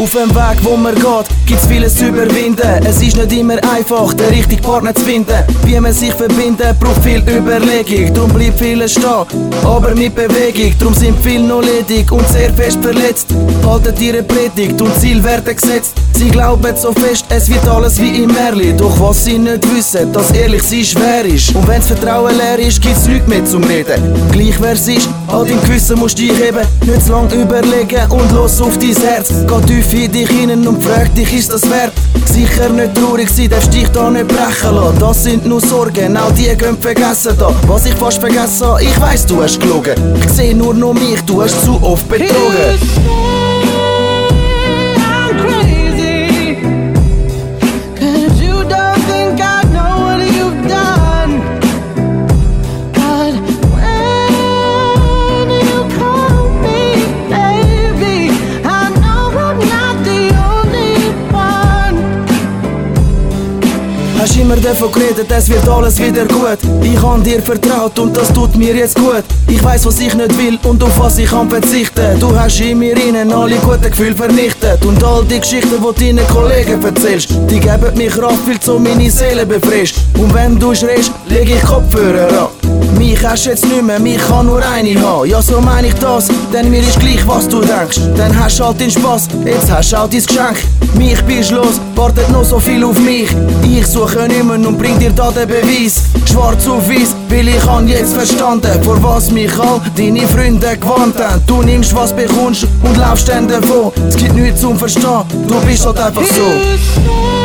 Auf dem Weg, wo man geht, gibt's vieles zu überwinden. Es ist nicht immer einfach, den richtigen Partner zu finden. Wie man sich verbindet, braucht viel Überlegung. Drum bleibt vieles stehen, aber mit Bewegung. Drum sind viele noch ledig und sehr fest verletzt. Halten ihre Predigt und Ziel werden gesetzt. Sie glauben so fest, es wird alles wie im Märli. Doch was sie nicht wissen, dass ehrlich sie schwer ist. Und wenn's Vertrauen leer ist, gibt's nichts mehr zum Reden. Gleich wer's ist, all dein Gewissen musst du dich heben. Nicht zu lang überlegen und los auf dein Herz. Geh tief in dich hinein und frag dich, ist das wert? Sicher nicht traurig sein, darfst dich da nicht brechen lassen. Das sind nur Sorgen, auch die gehen vergessen da. Was ich fast vergessen habe, ich weiss, du hast gelogen. Ich seh nur noch mich, du hast zu oft betrogen. Immer davon geredet, es wird alles wieder gut. Ich han dir vertraut und das tut mir jetzt gut. Ich weiß, was ich nicht will und auf was ich kann verzichten. Du hast in mir innen alle guten Gefühle vernichtet. Und all die Geschichten, die deinen Kollegen erzählst, die geben mir Kraft, weil so meine Seele befrischt. Und wenn du schreist, leg ich Kopfhörer an. Mich hast jetzt nicht mehr, mich kann nur eine haben. Ja, so meine ich das, denn mir ist gleich, was du denkst. Dann hast halt den Spaß, jetzt hast auch dein Geschenk. Mich bist los, wartet noch so viel auf mich. Ich suche mehr und bring dir da den Beweis. Schwarz auf weiß, weil ich han jetzt verstanden, vor was mich all deine Freunde gewarnt haben. Du nimmst, was bekommst und laufst dann davon. Es gibt nichts zum Verstehen, du bist halt einfach so.